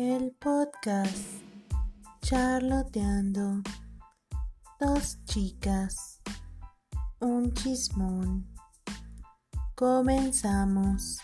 El podcast Charloteando. Dos chicas. Un chismón. Comenzamos.